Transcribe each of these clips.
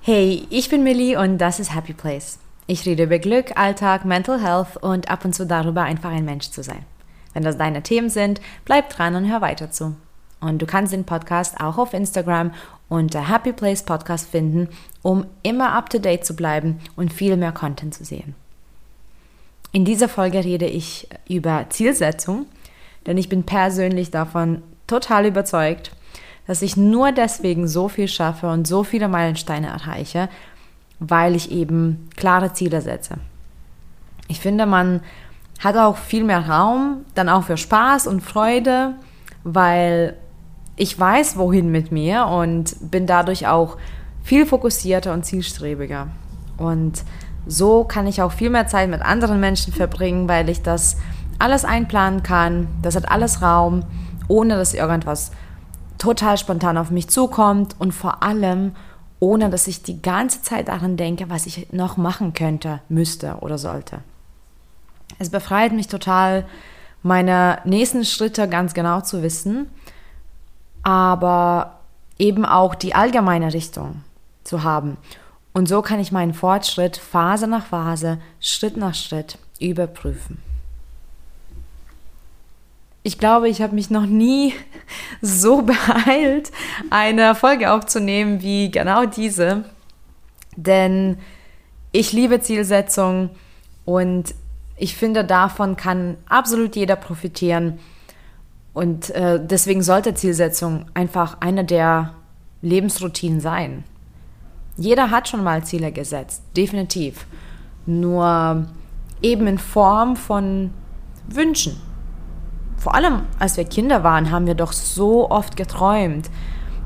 Hey, ich bin Millie und das ist Happy Place. Ich rede über Glück, Alltag, Mental Health und ab und zu darüber, einfach ein Mensch zu sein. Wenn das deine Themen sind, bleib dran und hör weiter zu. Und du kannst den Podcast auch auf Instagram unter Happy Place Podcast finden, um immer up to date zu bleiben und viel mehr Content zu sehen. In dieser Folge rede ich über Zielsetzung, denn ich bin persönlich davon total überzeugt, dass ich nur deswegen so viel schaffe und so viele Meilensteine erreiche, weil ich eben klare Ziele setze. Ich finde, man hat auch viel mehr Raum, dann auch für Spaß und Freude, weil ich weiß, wohin mit mir und bin dadurch auch viel fokussierter und zielstrebiger. Und so kann ich auch viel mehr Zeit mit anderen Menschen verbringen, weil ich das alles einplanen kann. Das hat alles Raum, ohne dass irgendwas total spontan auf mich zukommt und vor allem ohne dass ich die ganze Zeit daran denke, was ich noch machen könnte, müsste oder sollte. Es befreit mich total, meine nächsten Schritte ganz genau zu wissen, aber eben auch die allgemeine Richtung zu haben. Und so kann ich meinen Fortschritt Phase nach Phase, Schritt nach Schritt überprüfen ich glaube, ich habe mich noch nie so beeilt, eine Folge aufzunehmen wie genau diese. Denn ich liebe Zielsetzung und ich finde, davon kann absolut jeder profitieren. Und äh, deswegen sollte Zielsetzung einfach eine der Lebensroutinen sein. Jeder hat schon mal Ziele gesetzt, definitiv. Nur eben in Form von Wünschen vor allem als wir Kinder waren, haben wir doch so oft geträumt,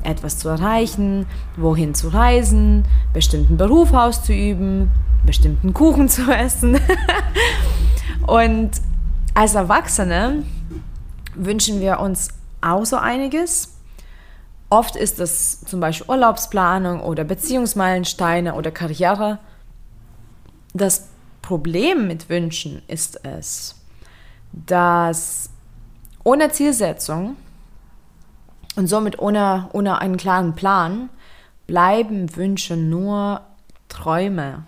etwas zu erreichen, wohin zu reisen, bestimmten Beruf auszuüben, bestimmten Kuchen zu essen. Und als Erwachsene wünschen wir uns auch so einiges. Oft ist es zum Beispiel Urlaubsplanung oder Beziehungsmeilensteine oder Karriere. Das Problem mit Wünschen ist es, dass ohne Zielsetzung und somit ohne, ohne einen klaren Plan bleiben Wünsche nur Träume.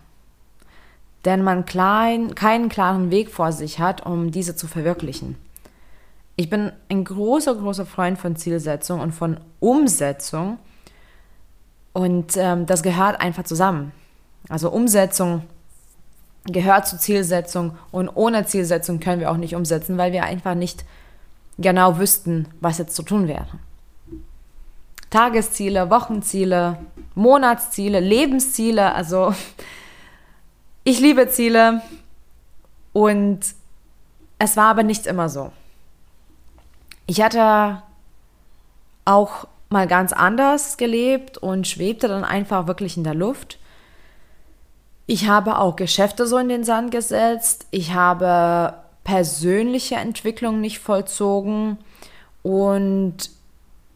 Denn man klein, keinen klaren Weg vor sich hat, um diese zu verwirklichen. Ich bin ein großer, großer Freund von Zielsetzung und von Umsetzung. Und ähm, das gehört einfach zusammen. Also Umsetzung gehört zur Zielsetzung und ohne Zielsetzung können wir auch nicht umsetzen, weil wir einfach nicht genau wüssten, was jetzt zu tun wäre. Tagesziele, Wochenziele, Monatsziele, Lebensziele, also ich liebe Ziele und es war aber nicht immer so. Ich hatte auch mal ganz anders gelebt und schwebte dann einfach wirklich in der Luft. Ich habe auch Geschäfte so in den Sand gesetzt. Ich habe persönliche Entwicklung nicht vollzogen und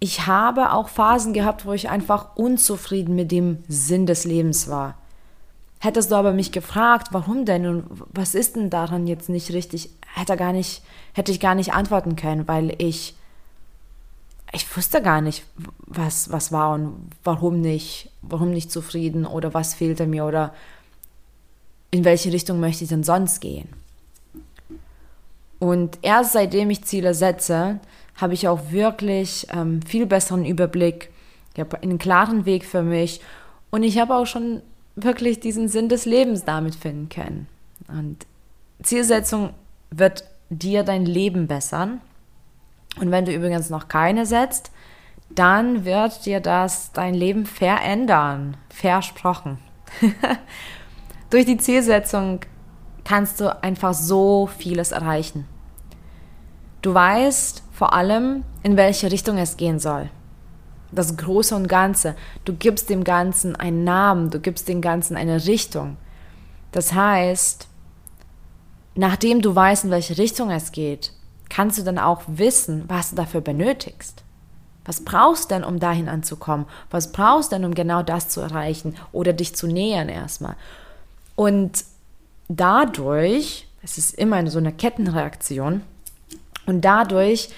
ich habe auch Phasen gehabt, wo ich einfach unzufrieden mit dem Sinn des Lebens war. Hättest du aber mich gefragt, warum denn und was ist denn daran jetzt nicht richtig, hätte gar nicht, hätte ich gar nicht antworten können, weil ich ich wusste gar nicht, was was war und warum nicht, warum nicht zufrieden oder was fehlte mir oder in welche Richtung möchte ich denn sonst gehen. Und erst seitdem ich Ziele setze, habe ich auch wirklich ähm, viel besseren Überblick. Ich habe einen klaren Weg für mich und ich habe auch schon wirklich diesen Sinn des Lebens damit finden können. Und Zielsetzung wird dir dein Leben bessern. Und wenn du übrigens noch keine setzt, dann wird dir das dein Leben verändern. Versprochen. Durch die Zielsetzung kannst du einfach so vieles erreichen. Du weißt vor allem, in welche Richtung es gehen soll. Das Große und Ganze. Du gibst dem Ganzen einen Namen, du gibst dem Ganzen eine Richtung. Das heißt, nachdem du weißt, in welche Richtung es geht, kannst du dann auch wissen, was du dafür benötigst. Was brauchst du denn, um dahin anzukommen? Was brauchst du denn, um genau das zu erreichen oder dich zu nähern erstmal? Und dadurch, es ist immer so eine Kettenreaktion, und dadurch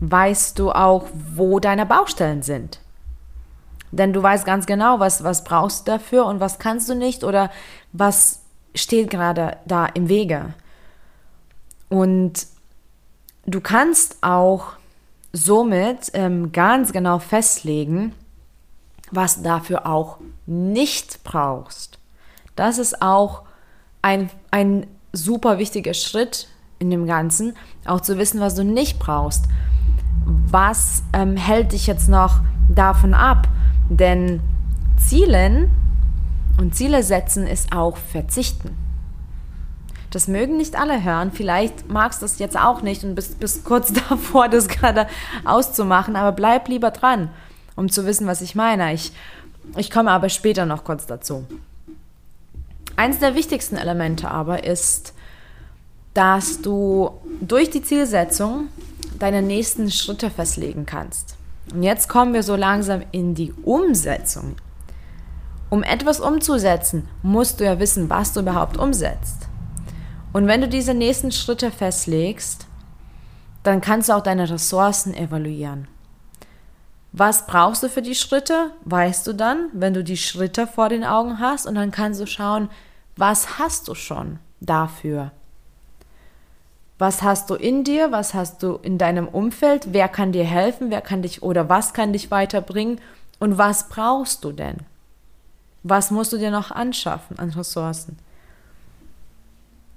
weißt du auch, wo deine Baustellen sind. Denn du weißt ganz genau, was, was brauchst du dafür und was kannst du nicht oder was steht gerade da im Wege. Und du kannst auch somit ähm, ganz genau festlegen, was du dafür auch nicht brauchst. Das ist auch ein, ein super wichtiger Schritt in dem Ganzen, auch zu wissen, was du nicht brauchst. Was ähm, hält dich jetzt noch davon ab? Denn Zielen und Ziele setzen ist auch Verzichten. Das mögen nicht alle hören. Vielleicht magst du es jetzt auch nicht und bist, bist kurz davor, das gerade auszumachen, aber bleib lieber dran, um zu wissen, was ich meine. Ich, ich komme aber später noch kurz dazu. Eins der wichtigsten Elemente aber ist, dass du durch die Zielsetzung deine nächsten Schritte festlegen kannst. Und jetzt kommen wir so langsam in die Umsetzung. Um etwas umzusetzen, musst du ja wissen, was du überhaupt umsetzt. Und wenn du diese nächsten Schritte festlegst, dann kannst du auch deine Ressourcen evaluieren. Was brauchst du für die Schritte? Weißt du dann, wenn du die Schritte vor den Augen hast und dann kannst du schauen, was hast du schon dafür? Was hast du in dir? Was hast du in deinem Umfeld? Wer kann dir helfen? Wer kann dich oder was kann dich weiterbringen? Und was brauchst du denn? Was musst du dir noch anschaffen an Ressourcen?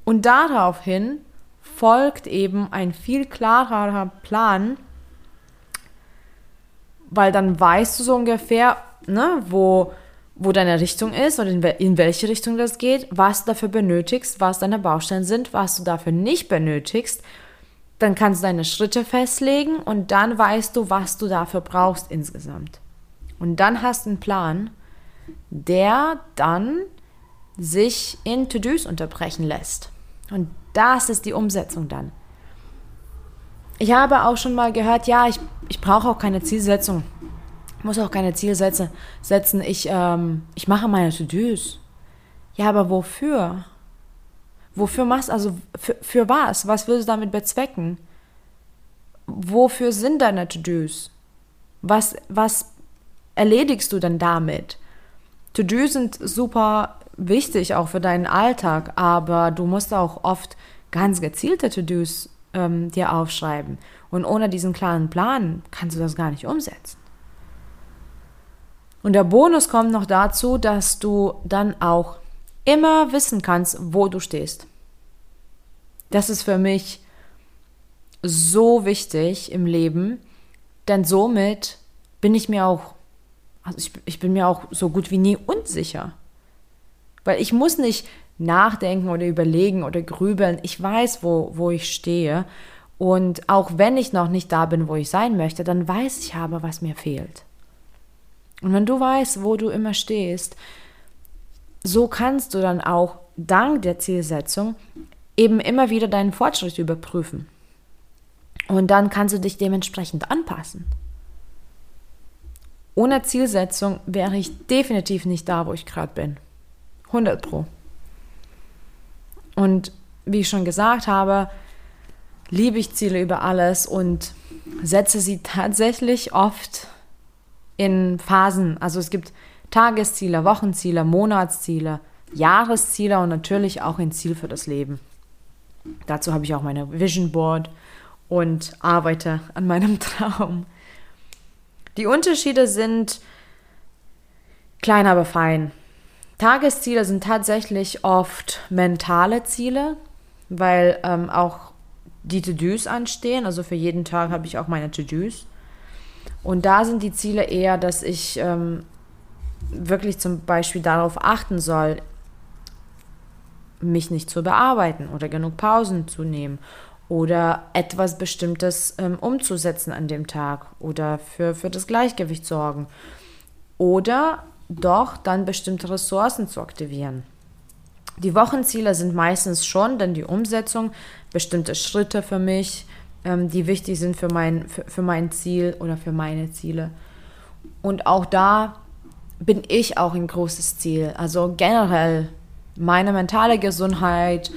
Und daraufhin folgt eben ein viel klarerer Plan, weil dann weißt du so ungefähr, ne, wo, wo deine Richtung ist und in, in welche Richtung das geht, was du dafür benötigst, was deine Baustellen sind, was du dafür nicht benötigst. Dann kannst du deine Schritte festlegen und dann weißt du, was du dafür brauchst insgesamt. Und dann hast du einen Plan, der dann sich in To-Dos unterbrechen lässt. Und das ist die Umsetzung dann. Ich habe auch schon mal gehört, ja, ich, ich brauche auch keine Zielsetzung. Muss auch keine Zielsätze setzen. Ich, ähm, ich mache meine To-Dos. Ja, aber wofür? Wofür machst du, also für, für was? Was willst du damit bezwecken? Wofür sind deine To-Dos? Was, was erledigst du denn damit? To-Dos sind super wichtig auch für deinen Alltag, aber du musst auch oft ganz gezielte To-Dos ähm, dir aufschreiben. Und ohne diesen klaren Plan kannst du das gar nicht umsetzen. Und der Bonus kommt noch dazu, dass du dann auch immer wissen kannst, wo du stehst. Das ist für mich so wichtig im Leben, denn somit bin ich mir auch, also ich, ich bin mir auch so gut wie nie unsicher. Weil ich muss nicht nachdenken oder überlegen oder grübeln. Ich weiß, wo, wo ich stehe. Und auch wenn ich noch nicht da bin, wo ich sein möchte, dann weiß ich aber, was mir fehlt. Und wenn du weißt, wo du immer stehst, so kannst du dann auch dank der Zielsetzung eben immer wieder deinen Fortschritt überprüfen. Und dann kannst du dich dementsprechend anpassen. Ohne Zielsetzung wäre ich definitiv nicht da, wo ich gerade bin. 100 Pro. Und wie ich schon gesagt habe, liebe ich Ziele über alles und setze sie tatsächlich oft in Phasen. Also es gibt Tagesziele, Wochenziele, Monatsziele, Jahresziele und natürlich auch ein Ziel für das Leben. Dazu habe ich auch meine Vision Board und arbeite an meinem Traum. Die Unterschiede sind klein, aber fein. Tagesziele sind tatsächlich oft mentale Ziele, weil ähm, auch die To-Dos anstehen. Also für jeden Tag habe ich auch meine To-Dos. Und da sind die Ziele eher, dass ich ähm, wirklich zum Beispiel darauf achten soll, mich nicht zu bearbeiten oder genug Pausen zu nehmen oder etwas Bestimmtes ähm, umzusetzen an dem Tag oder für, für das Gleichgewicht sorgen. Oder doch dann bestimmte Ressourcen zu aktivieren. Die Wochenziele sind meistens schon dann die Umsetzung, bestimmte Schritte für mich, ähm, die wichtig sind für mein, für, für mein Ziel oder für meine Ziele. Und auch da bin ich auch ein großes Ziel. Also generell meine mentale Gesundheit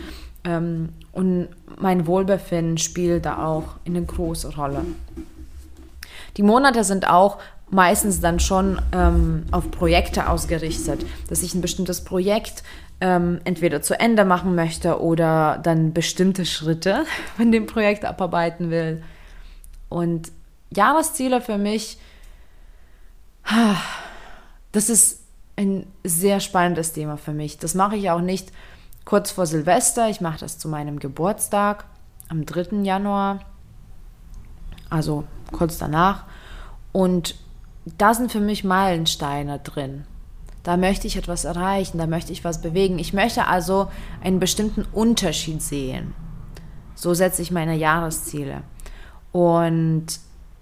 ähm, und mein Wohlbefinden spielt da auch eine große Rolle. Die Monate sind auch meistens dann schon ähm, auf Projekte ausgerichtet, dass ich ein bestimmtes Projekt ähm, entweder zu Ende machen möchte oder dann bestimmte Schritte von dem Projekt abarbeiten will. Und Jahresziele für mich, das ist ein sehr spannendes Thema für mich. Das mache ich auch nicht kurz vor Silvester. Ich mache das zu meinem Geburtstag am 3. Januar, also kurz danach. Und da sind für mich Meilensteine drin. Da möchte ich etwas erreichen, da möchte ich was bewegen. Ich möchte also einen bestimmten Unterschied sehen. So setze ich meine Jahresziele. Und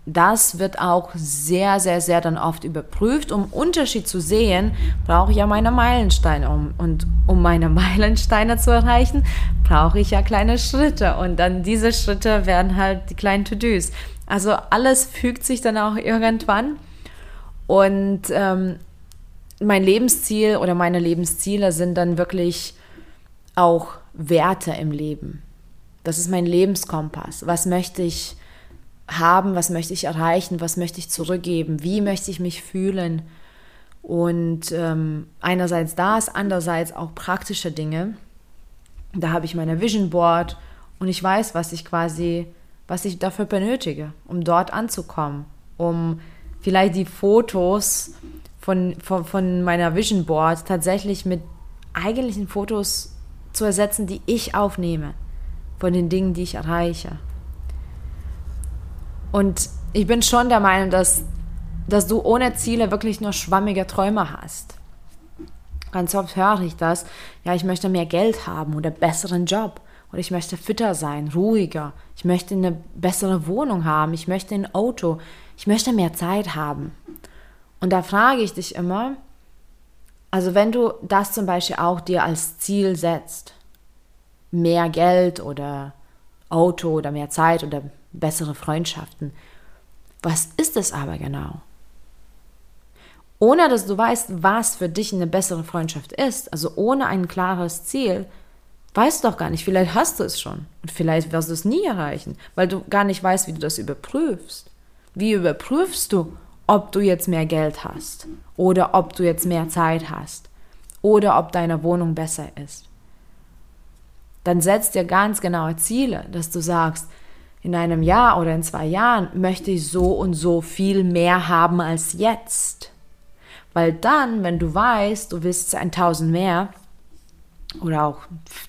das wird auch sehr, sehr, sehr dann oft überprüft. Um Unterschied zu sehen, brauche ich ja meine Meilensteine. Und um meine Meilensteine zu erreichen, brauche ich ja kleine Schritte. Und dann diese Schritte werden halt die kleinen To-Dos. Also alles fügt sich dann auch irgendwann. Und ähm, mein Lebensziel oder meine Lebensziele sind dann wirklich auch Werte im Leben. Das ist mein Lebenskompass. Was möchte ich haben? Was möchte ich erreichen? Was möchte ich zurückgeben? Wie möchte ich mich fühlen? Und ähm, einerseits das, andererseits auch praktische Dinge. Da habe ich meine Vision Board und ich weiß, was ich quasi, was ich dafür benötige, um dort anzukommen, um vielleicht die Fotos von, von, von meiner Vision Board tatsächlich mit eigentlichen Fotos zu ersetzen, die ich aufnehme, von den Dingen, die ich erreiche. Und ich bin schon der Meinung, dass, dass du ohne Ziele wirklich nur schwammige Träume hast. Ganz oft höre ich das, ja, ich möchte mehr Geld haben oder besseren Job oder ich möchte fitter sein, ruhiger, ich möchte eine bessere Wohnung haben, ich möchte ein Auto, ich möchte mehr Zeit haben. Und da frage ich dich immer, also wenn du das zum Beispiel auch dir als Ziel setzt, mehr Geld oder Auto oder mehr Zeit oder bessere Freundschaften, was ist es aber genau? Ohne dass du weißt, was für dich eine bessere Freundschaft ist, also ohne ein klares Ziel, weißt du doch gar nicht, vielleicht hast du es schon und vielleicht wirst du es nie erreichen, weil du gar nicht weißt, wie du das überprüfst. Wie überprüfst du, ob du jetzt mehr Geld hast oder ob du jetzt mehr Zeit hast oder ob deine Wohnung besser ist. Dann setzt dir ganz genaue Ziele, dass du sagst, in einem Jahr oder in zwei Jahren möchte ich so und so viel mehr haben als jetzt. Weil dann, wenn du weißt, du willst 1000 mehr oder auch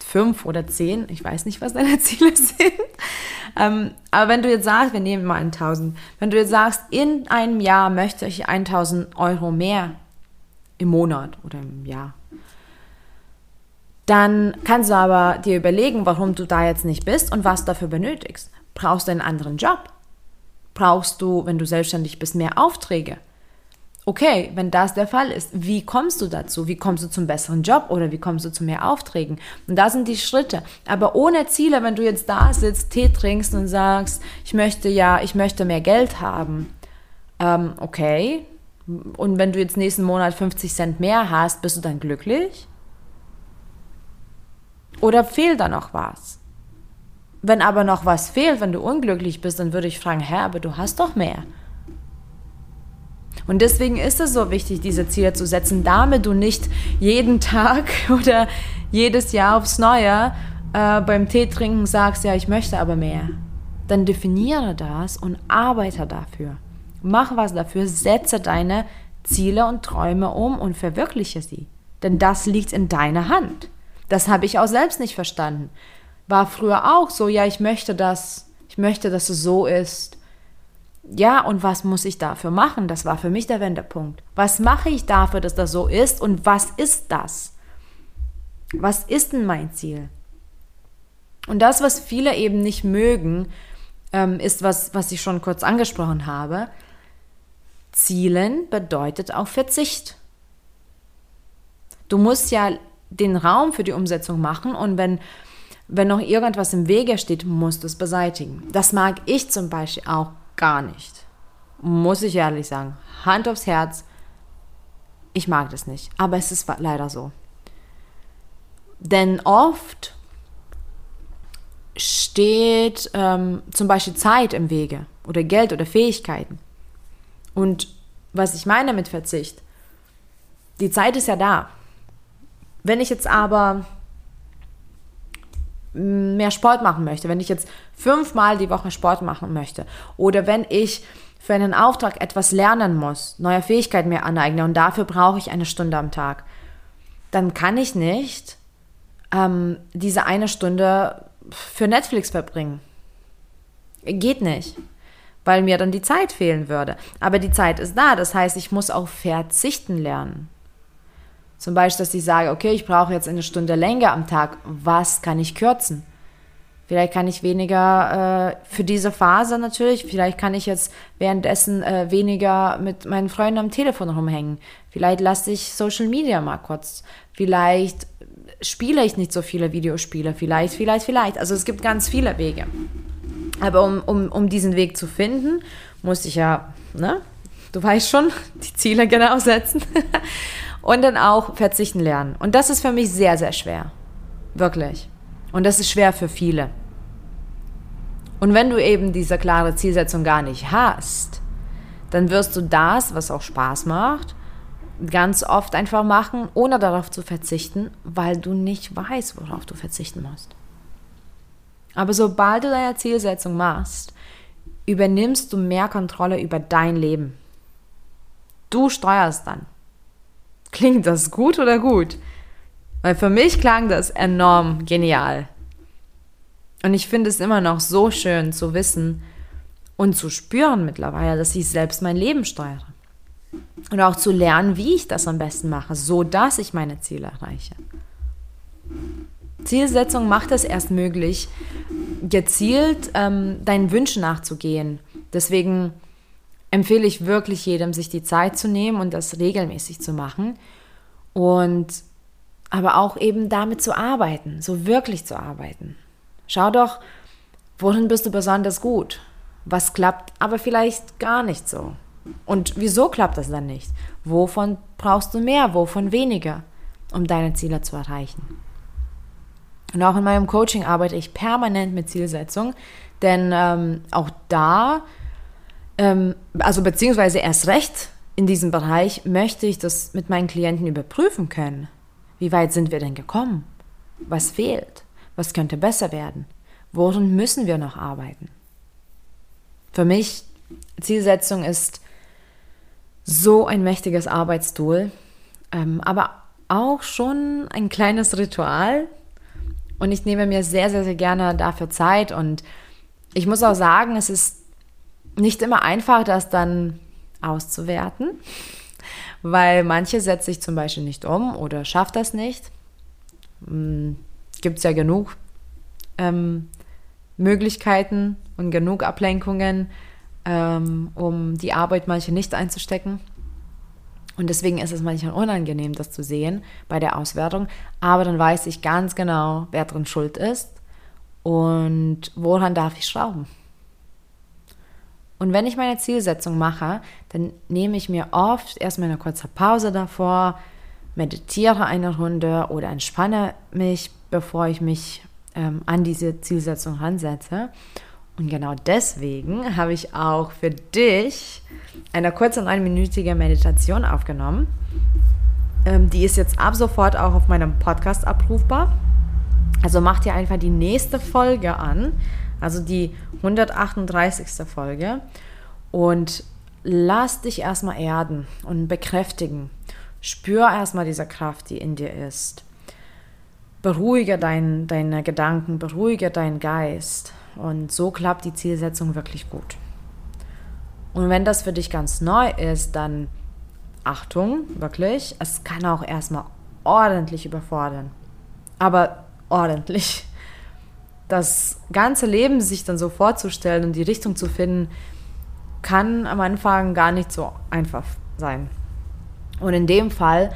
fünf oder zehn, ich weiß nicht, was deine Ziele sind, ähm, aber wenn du jetzt sagst, wir nehmen mal 1000, wenn du jetzt sagst, in einem Jahr möchte ich 1000 Euro mehr im Monat oder im Jahr, dann kannst du aber dir überlegen, warum du da jetzt nicht bist und was dafür benötigst. Brauchst du einen anderen Job? Brauchst du, wenn du selbstständig bist, mehr Aufträge? Okay, wenn das der Fall ist, wie kommst du dazu? Wie kommst du zum besseren Job oder wie kommst du zu mehr Aufträgen? Und da sind die Schritte. Aber ohne Ziele, wenn du jetzt da sitzt, Tee trinkst und sagst, ich möchte ja, ich möchte mehr Geld haben. Ähm, okay. Und wenn du jetzt nächsten Monat 50 Cent mehr hast, bist du dann glücklich? Oder fehlt da noch was? Wenn aber noch was fehlt, wenn du unglücklich bist, dann würde ich fragen, hä, aber du hast doch mehr. Und deswegen ist es so wichtig, diese Ziele zu setzen, damit du nicht jeden Tag oder jedes Jahr aufs Neue äh, beim Tee trinken sagst, ja, ich möchte aber mehr. Dann definiere das und arbeite dafür. Mach was dafür, setze deine Ziele und Träume um und verwirkliche sie. Denn das liegt in deiner Hand. Das habe ich auch selbst nicht verstanden. War früher auch so, ja, ich möchte das, ich möchte, dass es so ist ja, und was muss ich dafür machen? Das war für mich der Wendepunkt. Was mache ich dafür, dass das so ist und was ist das? Was ist denn mein Ziel? Und das, was viele eben nicht mögen, ähm, ist, was, was ich schon kurz angesprochen habe. Zielen bedeutet auch Verzicht. Du musst ja den Raum für die Umsetzung machen und wenn, wenn noch irgendwas im Wege steht, musst du es beseitigen. Das mag ich zum Beispiel auch gar nicht. Muss ich ehrlich sagen. Hand aufs Herz. Ich mag das nicht. Aber es ist leider so. Denn oft steht ähm, zum Beispiel Zeit im Wege oder Geld oder Fähigkeiten. Und was ich meine mit Verzicht. Die Zeit ist ja da. Wenn ich jetzt aber mehr Sport machen möchte, wenn ich jetzt fünfmal die Woche Sport machen möchte oder wenn ich für einen Auftrag etwas lernen muss, neue Fähigkeiten mir aneigne und dafür brauche ich eine Stunde am Tag, dann kann ich nicht ähm, diese eine Stunde für Netflix verbringen. Geht nicht, weil mir dann die Zeit fehlen würde. Aber die Zeit ist da, das heißt, ich muss auch verzichten lernen. Zum Beispiel, dass ich sage, okay, ich brauche jetzt eine Stunde länger am Tag. Was kann ich kürzen? Vielleicht kann ich weniger äh, für diese Phase natürlich, vielleicht kann ich jetzt währenddessen äh, weniger mit meinen Freunden am Telefon rumhängen. Vielleicht lasse ich Social Media mal kurz. Vielleicht spiele ich nicht so viele Videospiele. Vielleicht, vielleicht, vielleicht. Also es gibt ganz viele Wege. Aber um, um, um diesen Weg zu finden, muss ich ja, ne, du weißt schon, die Ziele genau setzen. Und dann auch verzichten lernen. Und das ist für mich sehr, sehr schwer. Wirklich. Und das ist schwer für viele. Und wenn du eben diese klare Zielsetzung gar nicht hast, dann wirst du das, was auch Spaß macht, ganz oft einfach machen, ohne darauf zu verzichten, weil du nicht weißt, worauf du verzichten musst. Aber sobald du deine Zielsetzung machst, übernimmst du mehr Kontrolle über dein Leben. Du steuerst dann. Klingt das gut oder gut? Weil für mich klang das enorm genial. Und ich finde es immer noch so schön zu wissen und zu spüren mittlerweile, dass ich selbst mein Leben steuere. Und auch zu lernen, wie ich das am besten mache, so dass ich meine Ziele erreiche. Zielsetzung macht es erst möglich, gezielt ähm, deinen Wünschen nachzugehen. Deswegen empfehle ich wirklich jedem, sich die Zeit zu nehmen und das regelmäßig zu machen. Und aber auch eben damit zu arbeiten, so wirklich zu arbeiten. Schau doch, worin bist du besonders gut? Was klappt aber vielleicht gar nicht so? Und wieso klappt das dann nicht? Wovon brauchst du mehr, wovon weniger, um deine Ziele zu erreichen? Und auch in meinem Coaching arbeite ich permanent mit Zielsetzung, denn ähm, auch da ähm, also beziehungsweise erst recht in diesem Bereich möchte ich das mit meinen Klienten überprüfen können. Wie weit sind wir denn gekommen? Was fehlt? Was könnte besser werden? Worin müssen wir noch arbeiten? Für mich, Zielsetzung ist so ein mächtiges Arbeitstool, ähm, aber auch schon ein kleines Ritual. Und ich nehme mir sehr, sehr, sehr gerne dafür Zeit. Und ich muss auch sagen, es ist nicht immer einfach, das dann auszuwerten, weil manche setzt sich zum Beispiel nicht um oder schafft das nicht. Hm, Gibt es ja genug ähm, Möglichkeiten und genug Ablenkungen, ähm, um die Arbeit manche nicht einzustecken. Und deswegen ist es manchmal unangenehm, das zu sehen bei der Auswertung. Aber dann weiß ich ganz genau, wer drin schuld ist und woran darf ich schrauben. Und wenn ich meine Zielsetzung mache, dann nehme ich mir oft erstmal eine kurze Pause davor, meditiere eine Runde oder entspanne mich, bevor ich mich ähm, an diese Zielsetzung ransetze. Und genau deswegen habe ich auch für dich eine kurze neunminütige Meditation aufgenommen. Ähm, die ist jetzt ab sofort auch auf meinem Podcast abrufbar. Also mach dir einfach die nächste Folge an also die 138. Folge. Und lass dich erstmal erden und bekräftigen. Spür erstmal diese Kraft, die in dir ist. Beruhige dein, deine Gedanken, beruhige deinen Geist. Und so klappt die Zielsetzung wirklich gut. Und wenn das für dich ganz neu ist, dann Achtung, wirklich, es kann auch erstmal ordentlich überfordern. Aber ordentlich das ganze Leben sich dann so vorzustellen und die Richtung zu finden, kann am Anfang gar nicht so einfach sein. Und in dem Fall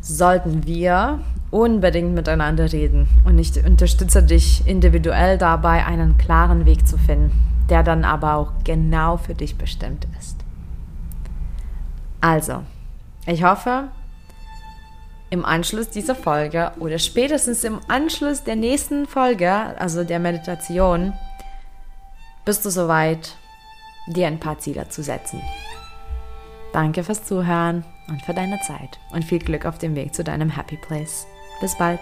sollten wir unbedingt miteinander reden. Und ich unterstütze dich individuell dabei, einen klaren Weg zu finden, der dann aber auch genau für dich bestimmt ist. Also, ich hoffe, im Anschluss dieser Folge oder spätestens im Anschluss der nächsten Folge, also der Meditation, bist du soweit, dir ein paar Ziele zu setzen. Danke fürs Zuhören und für deine Zeit und viel Glück auf dem Weg zu deinem Happy Place. Bis bald.